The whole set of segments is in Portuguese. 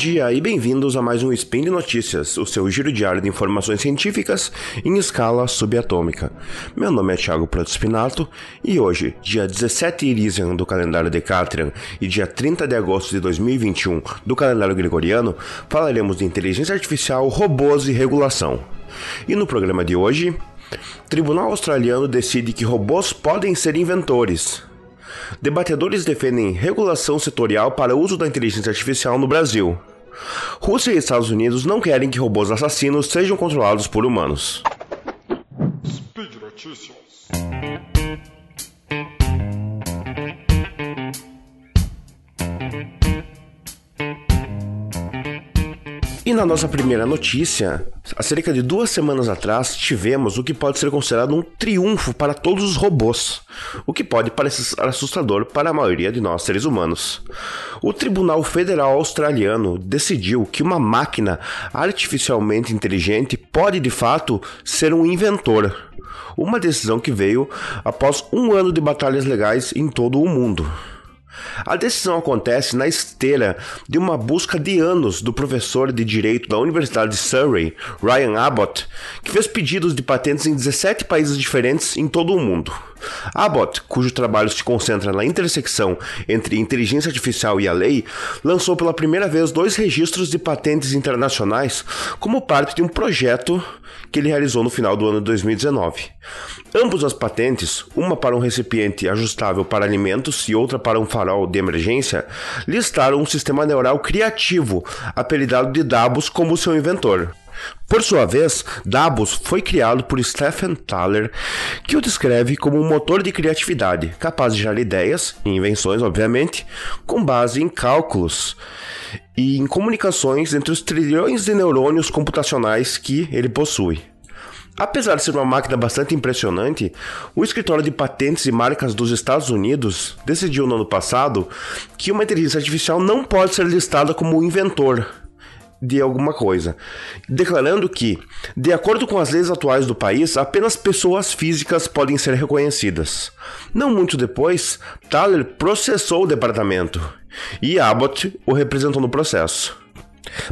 dia e bem-vindos a mais um Spin de Notícias, o seu giro diário de informações científicas em escala subatômica. Meu nome é Thiago Prato Spinato e hoje, dia 17 Irisian do calendário Decatrian e dia 30 de agosto de 2021 do calendário gregoriano, falaremos de inteligência artificial, robôs e regulação. E no programa de hoje, Tribunal australiano decide que robôs podem ser inventores. Debatedores defendem regulação setorial para uso da inteligência artificial no Brasil. Rússia e Estados Unidos não querem que robôs assassinos sejam controlados por humanos. Speed Notícias. E na nossa primeira notícia, há cerca de duas semanas atrás, tivemos o que pode ser considerado um triunfo para todos os robôs, o que pode parecer assustador para a maioria de nós seres humanos. O Tribunal Federal Australiano decidiu que uma máquina artificialmente inteligente pode de fato ser um inventor. Uma decisão que veio após um ano de batalhas legais em todo o mundo. A decisão acontece na esteira de uma busca de anos do professor de direito da Universidade de Surrey, Ryan Abbott, que fez pedidos de patentes em 17 países diferentes em todo o mundo. Abbott, cujo trabalho se concentra na intersecção entre inteligência artificial e a lei, lançou pela primeira vez dois registros de patentes internacionais como parte de um projeto que ele realizou no final do ano de 2019. Ambos as patentes, uma para um recipiente ajustável para alimentos e outra para um farol de emergência, listaram um sistema neural criativo, apelidado de Dabos como seu inventor. Por sua vez, Dabos foi criado por Stephen Thaler, que o descreve como um motor de criatividade, capaz de gerar ideias e invenções, obviamente, com base em cálculos e em comunicações entre os trilhões de neurônios computacionais que ele possui. Apesar de ser uma máquina bastante impressionante, o escritório de patentes e marcas dos Estados Unidos decidiu no ano passado que uma inteligência artificial não pode ser listada como inventor, de alguma coisa, declarando que, de acordo com as leis atuais do país, apenas pessoas físicas podem ser reconhecidas. Não muito depois, Thaler processou o departamento e Abbott o representou no processo.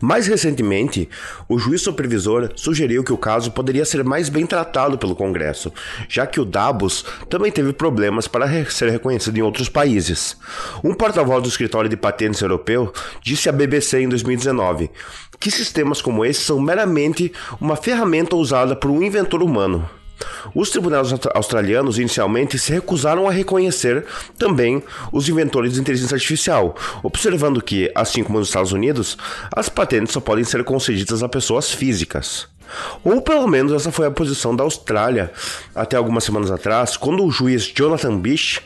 Mais recentemente, o juiz supervisor sugeriu que o caso poderia ser mais bem tratado pelo Congresso, já que o Dabos também teve problemas para ser reconhecido em outros países. Um porta-voz do escritório de patentes europeu disse à BBC em 2019 que sistemas como esse são meramente uma ferramenta usada por um inventor humano. Os tribunais australianos inicialmente se recusaram a reconhecer também os inventores de inteligência artificial, observando que, assim como nos Estados Unidos, as patentes só podem ser concedidas a pessoas físicas. Ou pelo menos essa foi a posição da Austrália até algumas semanas atrás, quando o juiz Jonathan Bish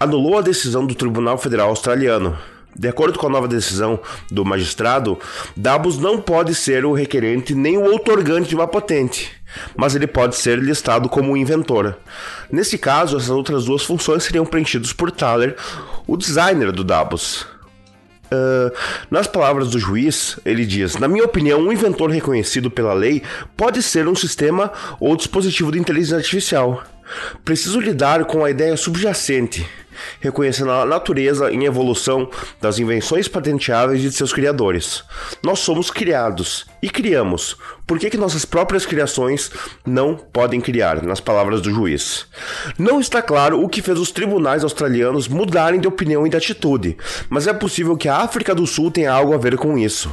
anulou a decisão do Tribunal Federal Australiano. De acordo com a nova decisão do magistrado, Dabos não pode ser o requerente nem o outorgante de uma patente mas ele pode ser listado como inventor. Nesse caso, essas outras duas funções seriam preenchidas por Thaler, o designer do Dabos. Uh, nas palavras do juiz, ele diz: Na minha opinião, um inventor reconhecido pela lei pode ser um sistema ou dispositivo de inteligência artificial. Preciso lidar com a ideia subjacente, reconhecendo a natureza em evolução das invenções patenteáveis de seus criadores. Nós somos criados e criamos. Por que, que nossas próprias criações não podem criar? Nas palavras do juiz. Não está claro o que fez os tribunais australianos mudarem de opinião e de atitude, mas é possível que a África do Sul tenha algo a ver com isso.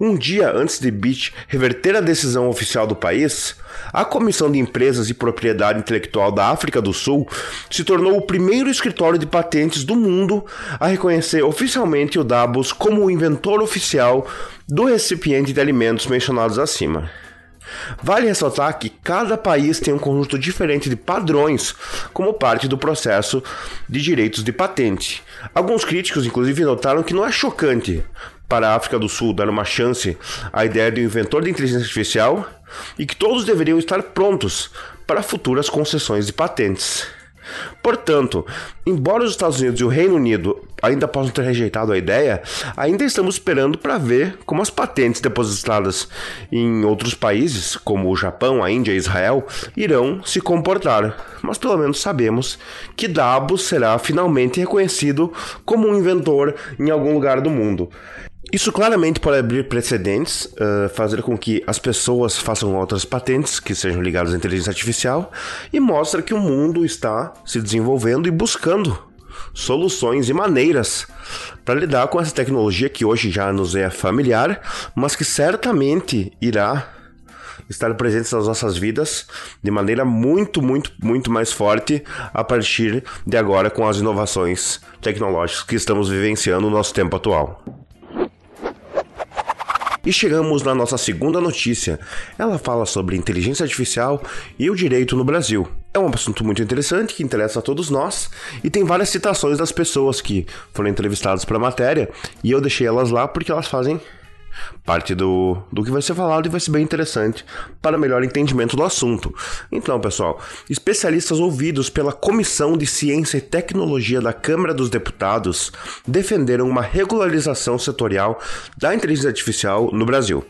Um dia antes de Beach reverter a decisão oficial do país, a Comissão de Empresas e Propriedade Intelectual da África do Sul se tornou o primeiro escritório de patentes do mundo a reconhecer oficialmente o Dabos como o inventor oficial do recipiente de alimentos mencionados acima. Vale ressaltar que cada país tem um conjunto diferente de padrões como parte do processo de direitos de patente. Alguns críticos, inclusive, notaram que não é chocante para a África do Sul dar uma chance à ideia de um inventor de inteligência artificial e que todos deveriam estar prontos para futuras concessões de patentes. Portanto, embora os Estados Unidos e o Reino Unido ainda possam ter rejeitado a ideia, ainda estamos esperando para ver como as patentes depositadas em outros países, como o Japão, a Índia e Israel, irão se comportar. Mas pelo menos sabemos que Davos será finalmente reconhecido como um inventor em algum lugar do mundo. Isso claramente pode abrir precedentes, uh, fazer com que as pessoas façam outras patentes que sejam ligadas à inteligência artificial e mostra que o mundo está se desenvolvendo e buscando soluções e maneiras para lidar com essa tecnologia que hoje já nos é familiar, mas que certamente irá estar presente nas nossas vidas de maneira muito, muito, muito mais forte a partir de agora com as inovações tecnológicas que estamos vivenciando no nosso tempo atual. E chegamos na nossa segunda notícia. Ela fala sobre inteligência artificial e o direito no Brasil. É um assunto muito interessante que interessa a todos nós e tem várias citações das pessoas que foram entrevistadas para a matéria e eu deixei elas lá porque elas fazem parte do, do que vai ser falado e vai ser bem interessante para melhor entendimento do assunto. Então, pessoal, especialistas ouvidos pela Comissão de Ciência e Tecnologia da Câmara dos Deputados defenderam uma regularização setorial da inteligência artificial no Brasil.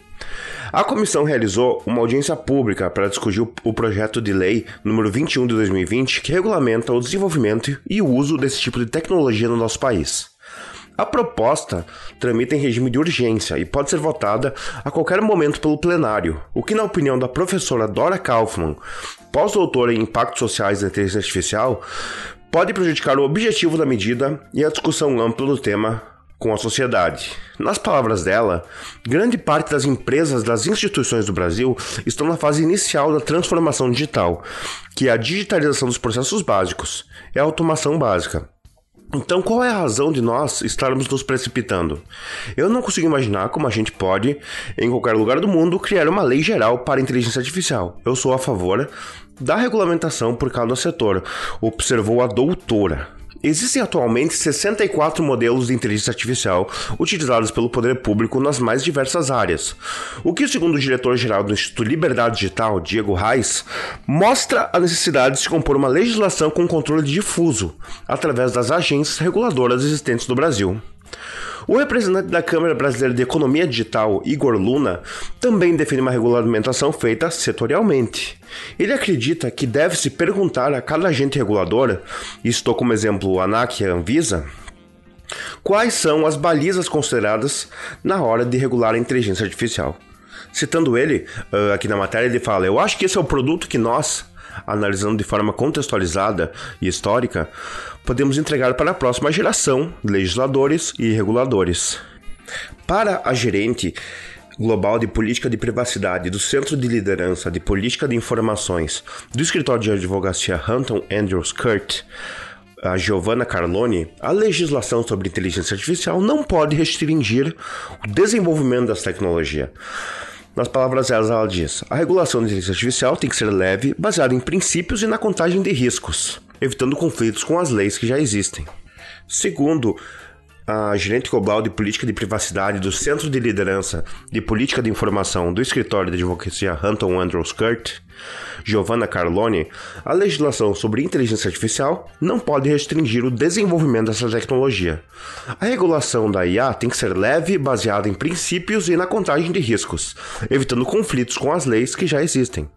A comissão realizou uma audiência pública para discutir o projeto de lei número 21 de 2020 que regulamenta o desenvolvimento e o uso desse tipo de tecnologia no nosso país. A proposta tramita em regime de urgência e pode ser votada a qualquer momento pelo plenário, o que, na opinião da professora Dora Kaufmann, pós-doutora em Impactos Sociais da Inteligência Artificial, pode prejudicar o objetivo da medida e a discussão ampla do tema com a sociedade. Nas palavras dela, grande parte das empresas das instituições do Brasil estão na fase inicial da transformação digital, que é a digitalização dos processos básicos, é a automação básica. Então, qual é a razão de nós estarmos nos precipitando? Eu não consigo imaginar como a gente pode, em qualquer lugar do mundo, criar uma lei geral para inteligência artificial. Eu sou a favor da regulamentação por cada setor, observou a doutora. Existem atualmente 64 modelos de inteligência artificial utilizados pelo poder público nas mais diversas áreas. O que, segundo o diretor-geral do Instituto Liberdade Digital, Diego Reis, mostra a necessidade de se compor uma legislação com controle difuso através das agências reguladoras existentes no Brasil. O representante da Câmara Brasileira de Economia Digital, Igor Luna, também defende uma regulamentação feita setorialmente. Ele acredita que deve-se perguntar a cada agente regulador, estou como exemplo a ANAC e a Anvisa, quais são as balizas consideradas na hora de regular a inteligência artificial. Citando ele, ah, aqui na matéria, ele fala: Eu acho que esse é o produto que nós, analisando de forma contextualizada e histórica, podemos entregar para a próxima geração legisladores e reguladores. Para a gerente global de política de privacidade do Centro de Liderança de Política de Informações do escritório de advocacia Hunton Andrews Kurt, a Giovanna Carlone, a legislação sobre inteligência artificial não pode restringir o desenvolvimento das tecnologias. Nas palavras delas, ela diz: a regulação da inteligência artificial tem que ser leve, baseada em princípios e na contagem de riscos evitando conflitos com as leis que já existem. Segundo, a gerente global de política de privacidade do Centro de Liderança de Política de Informação do escritório de advocacia Hunton Andrews Kurt, Giovanna Carlone, a legislação sobre inteligência artificial não pode restringir o desenvolvimento dessa tecnologia. A regulação da IA tem que ser leve, baseada em princípios e na contagem de riscos, evitando conflitos com as leis que já existem.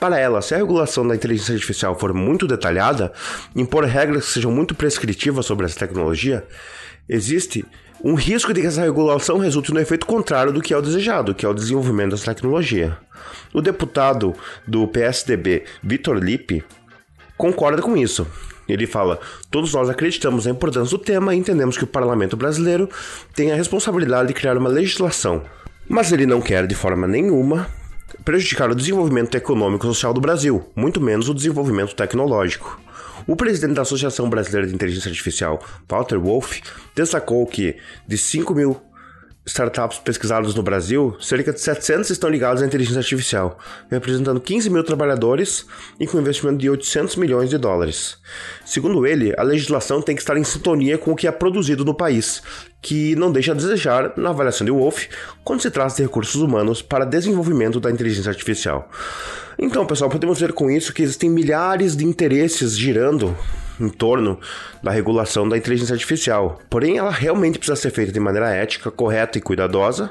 Para ela, se a regulação da inteligência artificial for muito detalhada, impor regras que sejam muito prescritivas sobre essa tecnologia, existe um risco de que essa regulação resulte no efeito contrário do que é o desejado, que é o desenvolvimento dessa tecnologia. O deputado do PSDB, Vitor Lippe, concorda com isso. Ele fala: Todos nós acreditamos na importância do tema e entendemos que o parlamento brasileiro tem a responsabilidade de criar uma legislação. Mas ele não quer, de forma nenhuma, prejudicar o desenvolvimento econômico e social do Brasil, muito menos o desenvolvimento tecnológico. O presidente da Associação Brasileira de Inteligência Artificial, Walter Wolff, destacou que de 5 mil startups pesquisadas no Brasil, cerca de 700 estão ligados à inteligência artificial, representando 15 mil trabalhadores e com investimento de 800 milhões de dólares. Segundo ele, a legislação tem que estar em sintonia com o que é produzido no país, que não deixa a desejar, na avaliação de Wolff, quando se trata de recursos humanos para desenvolvimento da inteligência artificial. Então, pessoal, podemos ver com isso que existem milhares de interesses girando em torno da regulação da inteligência artificial. Porém, ela realmente precisa ser feita de maneira ética, correta e cuidadosa,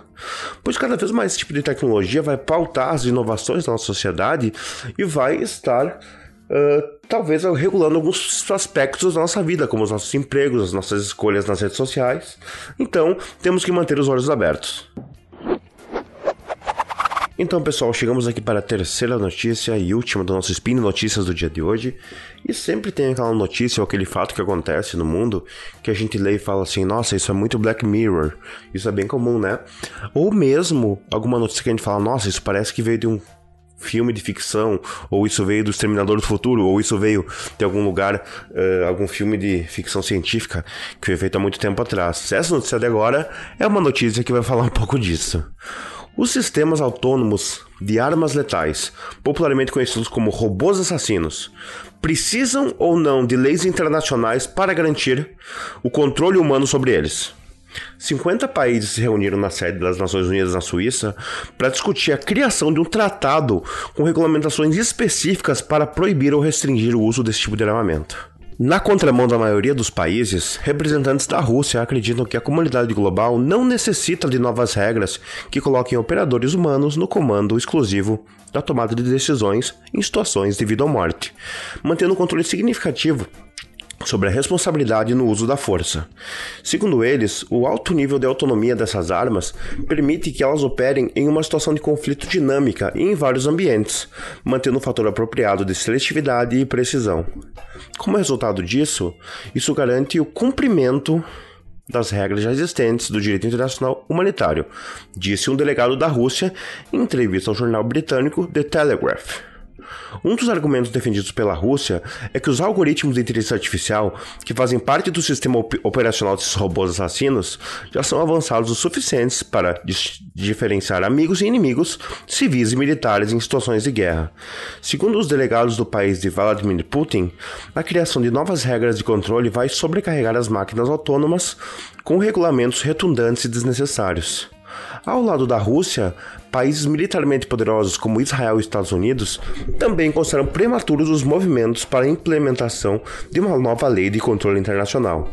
pois cada vez mais esse tipo de tecnologia vai pautar as inovações da nossa sociedade e vai estar uh, talvez regulando alguns aspectos da nossa vida, como os nossos empregos, as nossas escolhas nas redes sociais. Então, temos que manter os olhos abertos. Então, pessoal, chegamos aqui para a terceira notícia e última do nosso spin notícias do dia de hoje. E sempre tem aquela notícia ou aquele fato que acontece no mundo que a gente lê e fala assim: nossa, isso é muito Black Mirror. Isso é bem comum, né? Ou mesmo alguma notícia que a gente fala: nossa, isso parece que veio de um filme de ficção, ou isso veio do Exterminador do Futuro, ou isso veio de algum lugar, uh, algum filme de ficção científica que foi feito há muito tempo atrás. Essa notícia de agora é uma notícia que vai falar um pouco disso. Os sistemas autônomos de armas letais, popularmente conhecidos como robôs assassinos, precisam ou não de leis internacionais para garantir o controle humano sobre eles. 50 países se reuniram na sede das Nações Unidas na Suíça para discutir a criação de um tratado com regulamentações específicas para proibir ou restringir o uso desse tipo de armamento. Na contramão da maioria dos países, representantes da Rússia acreditam que a comunidade global não necessita de novas regras que coloquem operadores humanos no comando exclusivo da tomada de decisões em situações de vida ou morte, mantendo um controle significativo sobre a responsabilidade no uso da força. Segundo eles, o alto nível de autonomia dessas armas permite que elas operem em uma situação de conflito dinâmica e em vários ambientes, mantendo um fator apropriado de seletividade e precisão. Como resultado disso, isso garante o cumprimento das regras já existentes do direito internacional humanitário, disse um delegado da Rússia em entrevista ao jornal britânico The Telegraph. Um dos argumentos defendidos pela Rússia é que os algoritmos de inteligência artificial, que fazem parte do sistema op operacional desses robôs assassinos, já são avançados o suficientes para diferenciar amigos e inimigos, civis e militares em situações de guerra. Segundo os delegados do país de Vladimir Putin, a criação de novas regras de controle vai sobrecarregar as máquinas autônomas com regulamentos redundantes e desnecessários. Ao lado da Rússia, países militarmente poderosos como Israel e Estados Unidos também consideram prematuros os movimentos para a implementação de uma nova lei de controle internacional.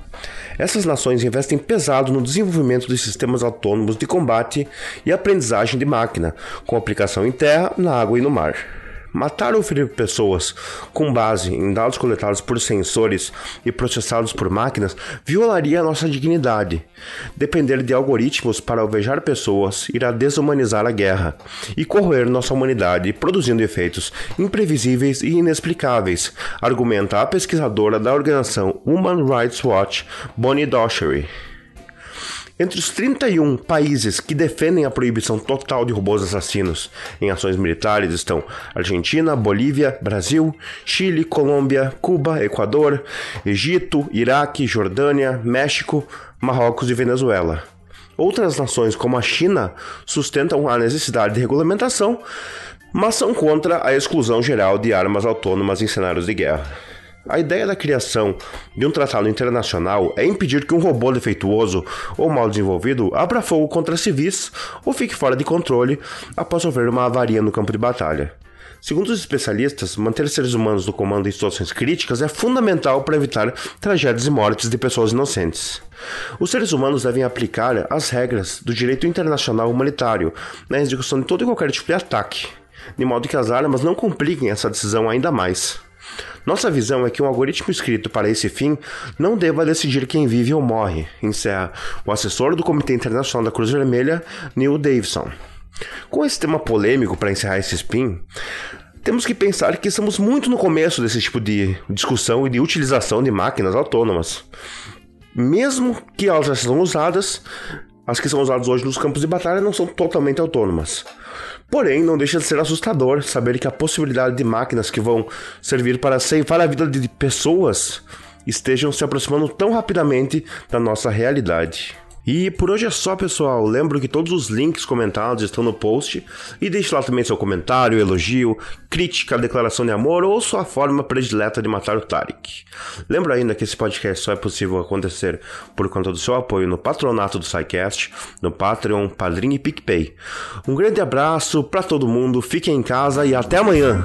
Essas nações investem pesado no desenvolvimento de sistemas autônomos de combate e aprendizagem de máquina, com aplicação em terra, na água e no mar. Matar ou ferir pessoas com base em dados coletados por sensores e processados por máquinas violaria nossa dignidade. Depender de algoritmos para alvejar pessoas irá desumanizar a guerra e corroer nossa humanidade, produzindo efeitos imprevisíveis e inexplicáveis, argumenta a pesquisadora da organização Human Rights Watch, Bonnie Doherty. Entre os 31 países que defendem a proibição total de robôs assassinos em ações militares estão Argentina, Bolívia, Brasil, Chile, Colômbia, Cuba, Equador, Egito, Iraque, Jordânia, México, Marrocos e Venezuela. Outras nações, como a China, sustentam a necessidade de regulamentação, mas são contra a exclusão geral de armas autônomas em cenários de guerra. A ideia da criação de um tratado internacional é impedir que um robô defeituoso ou mal desenvolvido abra fogo contra civis ou fique fora de controle após sofrer uma avaria no campo de batalha. Segundo os especialistas, manter seres humanos no comando em situações críticas é fundamental para evitar tragédias e mortes de pessoas inocentes. Os seres humanos devem aplicar as regras do direito internacional humanitário na execução de todo e qualquer tipo de ataque, de modo que as armas não compliquem essa decisão ainda mais. Nossa visão é que um algoritmo escrito para esse fim não deva decidir quem vive ou morre, encerra o assessor do Comitê Internacional da Cruz Vermelha, Neil Davison. Com esse tema polêmico para encerrar esse spin, temos que pensar que estamos muito no começo desse tipo de discussão e de utilização de máquinas autônomas. Mesmo que elas já sejam usadas, as que são usadas hoje nos campos de batalha não são totalmente autônomas. Porém, não deixa de ser assustador saber que a possibilidade de máquinas que vão servir para ceifar a vida de pessoas estejam se aproximando tão rapidamente da nossa realidade. E por hoje é só, pessoal. Lembro que todos os links comentados estão no post e deixe lá também seu comentário, elogio, crítica, declaração de amor ou sua forma predileta de matar o Tarek. Lembro ainda que esse podcast só é possível acontecer por conta do seu apoio no patronato do SciCast, no Patreon, Padrim e PicPay. Um grande abraço para todo mundo, fiquem em casa e até amanhã!